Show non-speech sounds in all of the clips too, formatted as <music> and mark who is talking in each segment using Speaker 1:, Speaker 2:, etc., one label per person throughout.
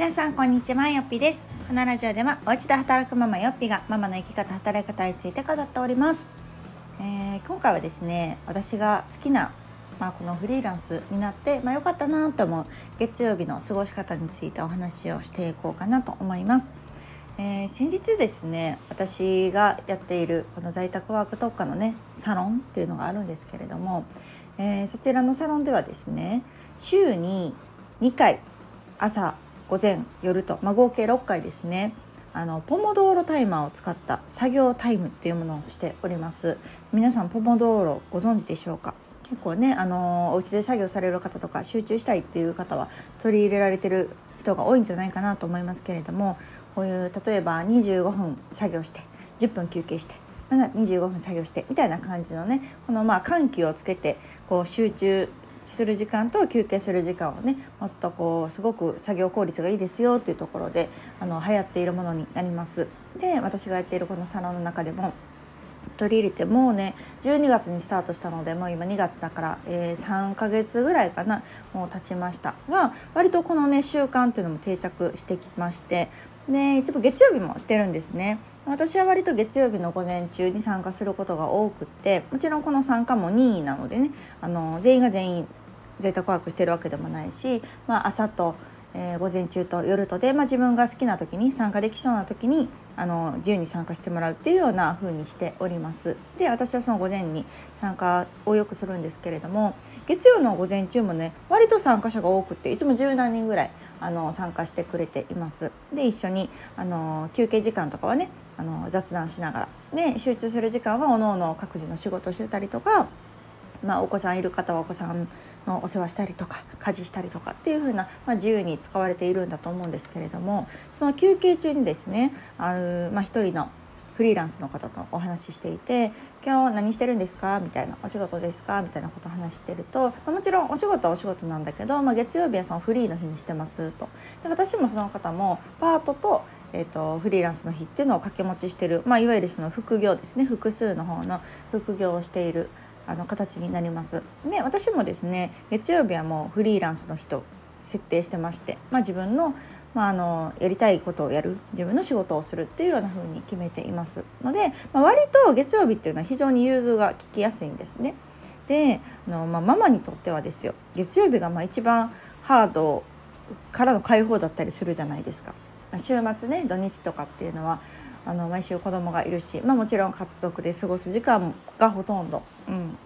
Speaker 1: 皆さんこんにちはよっぴですこのラジオではお家で働くママよっぴがママの生き方働き方について語っております、えー、今回はですね私が好きなまあ、このフリーランスになって、まあ、よかったなと思う月曜日の過ごし方についてお話をしていこうかなと思います。えー、先日ですね私がやっているこの在宅ワーク特化のねサロンっていうのがあるんですけれども、えー、そちらのサロンではですね週に2回朝午前夜と、まあ、合計6回ですね。あのポモドーロタイマーを使った作業タイムっていうものをしております。皆さんポモドーロご存知でしょうか？結構ねあのお家で作業される方とか集中したいっていう方は取り入れられてる人が多いんじゃないかなと思いますけれどもこういう例えば25分作業して10分休憩してまだ25分作業してみたいな感じのねこのまあ緩急をつけてこう集中する時間と休憩する時間をね持つとこうすごく作業効率がいいですよっていうところであの流行っているものになります。で私がやっているこのサロンの中でも取り入れてもうね12月にスタートしたのでもう今2月だから、えー、3ヶ月ぐらいかなもう経ちましたが割とこのね習慣っていうのも定着してきましてでいつも月曜日もしてるんですね私は割と月曜日の午前中に参加することが多くってもちろんこの参加も任意なのでねあの全員が全員在宅ワークしてるわけでもないし、まあ、朝と、えー、午前中と夜とで、まあ、自分が好きな時に参加できそうな時にあの自由に参加してもらうっていうような風にしております。で私はその午前に参加をよくするんですけれども月曜の午前中もね割と参加者が多くていつも十何人ぐらいあの参加してくれています。で一緒にあの休憩時間とかはねあの雑談しながらで集中する時間はおのおの各自の仕事してたりとかまあ、お子さんいる方はお子さんのお世話したりとか家事したりとかっていう風な、まあ、自由に使われているんだと思うんですけれどもその休憩中にですねあの、まあ、一人のフリーランスの方とお話ししていて「今日何してるんですか?」みたいな「お仕事ですか?」みたいなことを話してると、ま、もちろんお仕事はお仕事なんだけど、まあ、月曜日はそのフリーの日にしてますと。で私もその方もパートとえーと、フリーランスの日っていうのを掛け持ちしてる、まあ、いわゆるその副業ですね複数の方の副業をしているあの形になります。で私もですね月曜日はもうフリーランスの人設定してまして、まあ、自分の,、まあ、あのやりたいことをやる自分の仕事をするっていうような風に決めていますので、まあ、割と月曜日っていうのは非常に融通が利きやすいんですね。であの、まあ、ママにとってはですよ月曜日がまあ一番ハードからの解放だったりするじゃないですか。週末ね土日とかっていうのはあの毎週子供がいるし、まあ、もちろん家族で過ごす時間がほとんど、うん、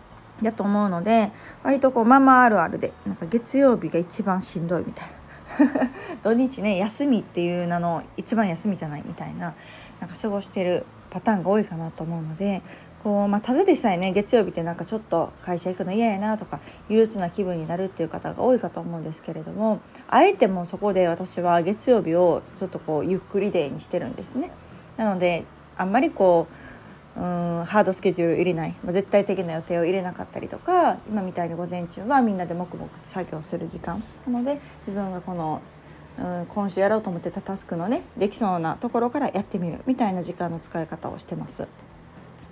Speaker 1: だと思うので割とこうママあるあるでなんか月曜日が一番しんどいみたいな <laughs> 土日ね休みっていう名の一番休みじゃないみたいななんか過ごしてるパターンが多いかなと思うのでこう、まあ、ただでさえね月曜日ってなんかちょっと会社行くの嫌やなとか憂鬱な気分になるっていう方が多いかと思うんですけれどもあえてもそこで私は月曜日をちょっとこうゆっくりデーにしてるんですね。なのであんまりこううんハードスケジュール入れない、まあ、絶対的な予定を入れなかったりとか今みたいに午前中はみんなで黙々作業する時間。なので自分がこのうん今週やろうと思ってたタスクのねできそうなところからやってみる。みたいな時間の使い方をしてます。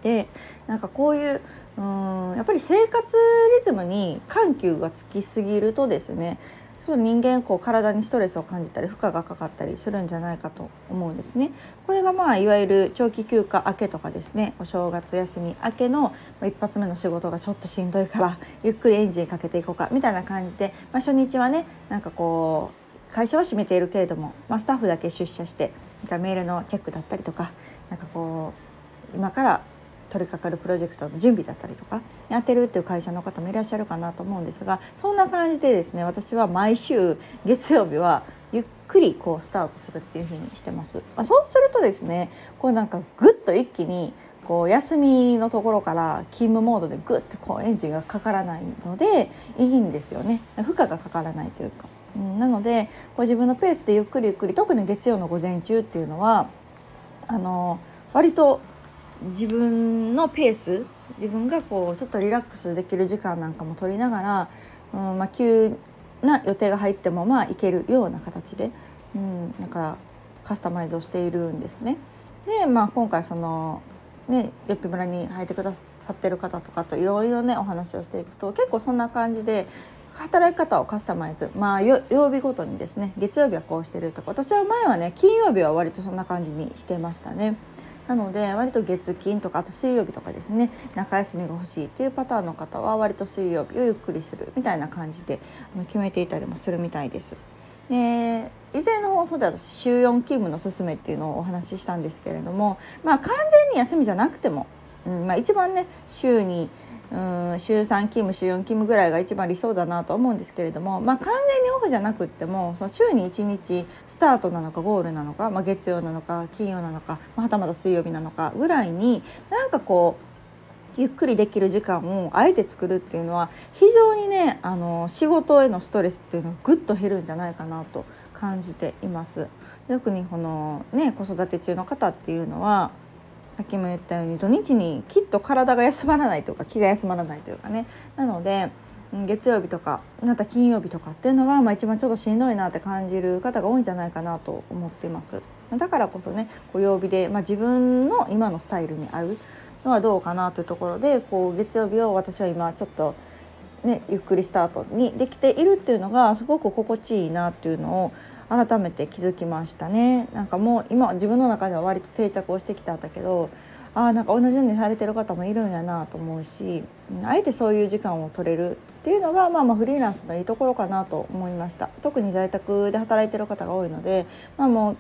Speaker 1: でなんかこういううんやっぱり生活リズムに緩急がつきすぎるとですねそう人間こう体にストレスを感じたり負荷がかかったりするんじゃないかと思うんですね。これがまあいわゆる長期休暇明けとかですねお正月休み明けの一発目の仕事がちょっとしんどいから <laughs> ゆっくりエンジンかけていこうかみたいな感じで、まあ、初日はねなんかこう会社は閉めているけれども、まあ、スタッフだけ出社してメールのチェックだったりとかなんかこう今から取り掛かるプロジェクトの準備だったりとかやってるっていう会社の方もいらっしゃるかなと思うんですがそんな感じでですね私は毎週月曜日はゆっくりこうスタートするっていう風にしてます。まあ、そうするとですねこうなんかぐっと一気にこう休みのところから勤務モードでグッてこうエンジンがかからないのでいいんですよね負荷がかからないというか、うん、なのでこう自分のペースでゆっくりゆっくり特に月曜の午前中っていうのはあの割と自分のペース自分がこうちょっとリラックスできる時間なんかも取りながら、うんまあ、急な予定が入ってもまあいけるような形で、うん、なんかカスタマイズをしているんですね。で、まあ、今回そのね、よっぴ村に入ってくださってる方とかといろいろねお話をしていくと結構そんな感じで働き方をカスタマイズまあ曜日ごとにですね月曜日はこうしてるとか私は前はね金曜日は割とそんな感じにしてましたね。なので割と月金とかあと水曜日とかですね中休みが欲しいっていうパターンの方は割と水曜日をゆっくりするみたいな感じで決めていたりもするみたいです。で以前の放送では週4勤務のすすめっていうのをお話ししたんですけれどもまあ完全に休みじゃなくても、うんまあ、一番ね週にうん週3勤務週4勤務ぐらいが一番理想だなと思うんですけれども、まあ、完全にオフじゃなくってもその週に1日スタートなのかゴールなのか、まあ、月曜なのか金曜なのか、まあ、はたまた水曜日なのかぐらいになんかこうゆっくりできる時間をあえて作るっていうのは非常にねあの仕事へのストレスっていうのはぐっと減るんじゃないかなと感じています。特にこのね子育て中の方っていうのはさっきも言ったように土日にきっと体が休まらないというか気が休まらないというかね。なので月曜日とかまた金曜日とかっていうのが、まあ、一番ちょっとしんどいなって感じる方が多いんじゃないかなと思っていますだからこそねこう曜日で、まあ、自分の今のスタイルに合うのはどうかなというところでこう月曜日を私は今ちょっとねゆっくりスタートにできているっていうのがすごく心地いいなっていうのを改めて気づきましたね。なんかもう今自分の中では割と定着をしてきたんだけどああなんか同じようにされてる方もいるんやなと思うしあえてそういう時間を取れるっていうのが、まあ、まあフリーランスのいいところかなと思いました。特に在宅で働いてる方が多いので、まあ、も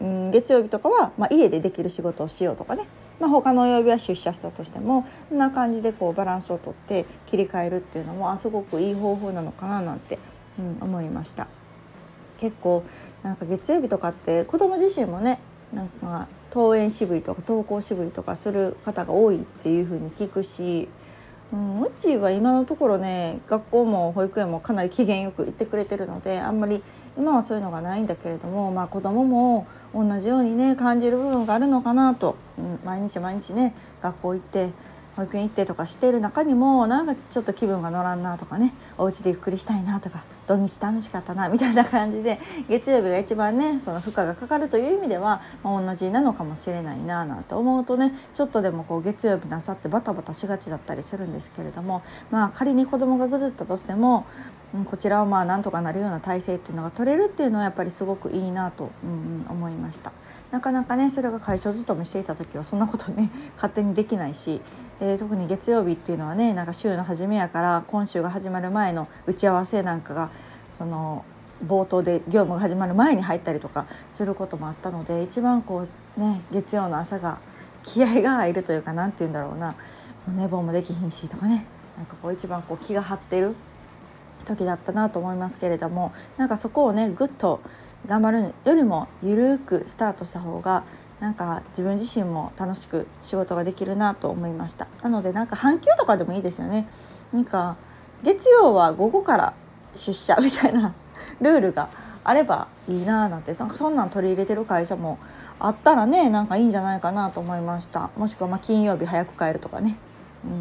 Speaker 1: う、うん、月曜日とかは、ま、家でできる仕事をしようとかね、まあ、他の曜日は出社したとしてもこんな感じでこうバランスをとって切り替えるっていうのもあすごくいい方法なのかななんて、うん、思いました。結構なんか月曜日とかって子供自身もねなんか登園渋りとか登校渋りとかする方が多いっていう風に聞くし、うん、うちは今のところね学校も保育園もかなり機嫌よく行ってくれてるのであんまり今はそういうのがないんだけれども、まあ、子供も同じようにね感じる部分があるのかなと、うん、毎日毎日ね学校行って保育園行ってとかしてる中にもなんかちょっと気分が乗らんなとかねお家でゆっくりしたいなとか土日楽しかったなみたいな感じで月曜日が一番ねその負荷がかかるという意味では、まあ、同じなのかもしれないななんて思うとねちょっとでもこう月曜日の朝ってバタバタしがちだったりするんですけれどもまあ仮に子供がぐずったとしてもこちらはまあなんとかなるような体制っていうのが取れるっていうのはやっぱりすごくいいなと、うんうん、思いました。なかなかねそれが会社勤めしていた時はそんなことね <laughs> 勝手にできないしで特に月曜日っていうのはねなんか週の初めやから今週が始まる前の打ち合わせなんかがその冒頭で業務が始まる前に入ったりとかすることもあったので一番こうね月曜の朝が気合が入るというか何て言うんだろうな。寝坊もできひんしとかね。なんかこう一番こう気が張ってる時だったなと思いますけれどもなんかそこをねぐっと頑張るよりもゆるくスタートした方がなんか自分自身も楽しく仕事ができるなと思いました。なのでなんか半休とかでもいいですよね。なんか月曜は午後から出社みたいなルールがあればいいなーなんて <laughs> なんかそんなん取り入れてる会社もあったらねなんかいいんじゃないかなと思いました。もしくはま金曜日早く帰るとかね、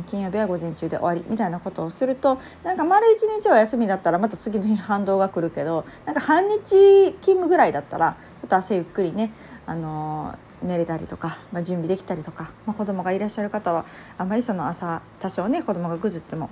Speaker 1: 金曜日は午前中で終わりみたいなことをするとなんか丸一日は休みだったらまた次の日反動が来るけどなんか半日勤務ぐらいだったらちょっと朝ゆっくりね、あのー、寝れたりとか、まあ、準備できたりとか、まあ、子供がいらっしゃる方はあまりその朝多少ね子供がぐずっても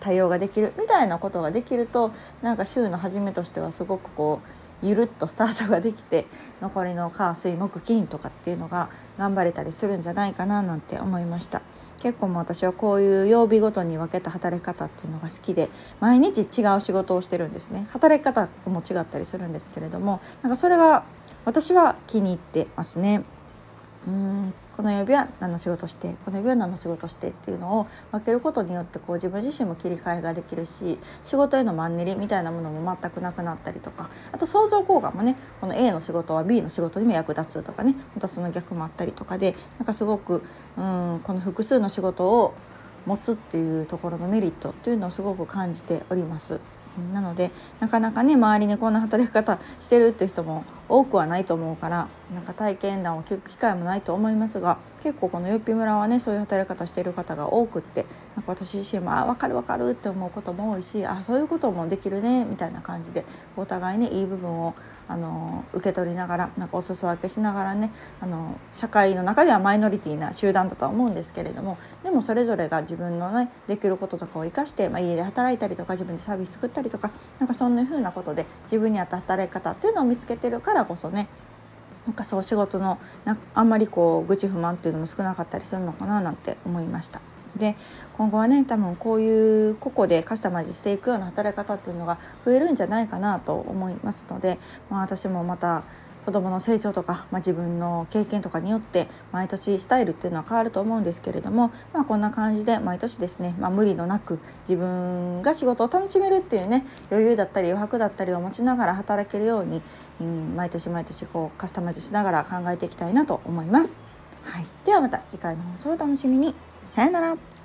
Speaker 1: 対応ができるみたいなことができるとなんか週の初めとしてはすごくこうゆるっとスタートができて残りの火水木金とかっていうのが頑張れたりするんじゃないかななんて思いました。結構も私はこういう曜日ごとに分けた働き方っていうのが好きで毎日違う仕事をしてるんですね働き方も違ったりするんですけれどもなんかそれが私は気に入ってますね。うんこの曜日は何の仕事してこの曜日は何の仕事してっていうのを分けることによってこう自分自身も切り替えができるし仕事へのマンネリみたいなものも全くなくなったりとかあと相乗効果もねこの A の仕事は B の仕事にも役立つとかねまたその逆もあったりとかでなんかすごくうんこの複数の仕事を持つっていうところのメリットっていうのをすごく感じております。なのでなかなかね周りにこんな働き方してるっていう人も多くはないと思うからなんか体験談を聞く機会もないと思いますが結構このよっぴ村はねそういう働き方している方が多くってなんか私自身も「あ分かる分かる」って思うことも多いしあそういうこともできるねみたいな感じでお互いねいい部分をあの受け取りながらなんかお裾分けしながらねあの社会の中ではマイノリティな集団だとは思うんですけれどもでもそれぞれが自分のねできることとかを生かして、まあ、家で働いたりとか自分でサービス作ったりとかなんかそんな風なことで自分に合った働き方っていうのを見つけてるからからこそねなんかそう仕事のなあんまりこう愚痴不満っていうのも少なかったりするのかななんて思いました。で今後はね多分こういう個々でカスタマイズしていくような働き方っていうのが増えるんじゃないかなと思いますので、まあ、私もまた子どもの成長とか、まあ、自分の経験とかによって毎年スタイルっていうのは変わると思うんですけれども、まあ、こんな感じで毎年ですね、まあ、無理のなく自分が仕事を楽しめるっていうね余裕だったり余白だったりを持ちながら働けるように、うん、毎年毎年こうカスタマイズしながら考えていきたいなと思います。はい、ではまた次回の放送をお楽しみに。さよなら。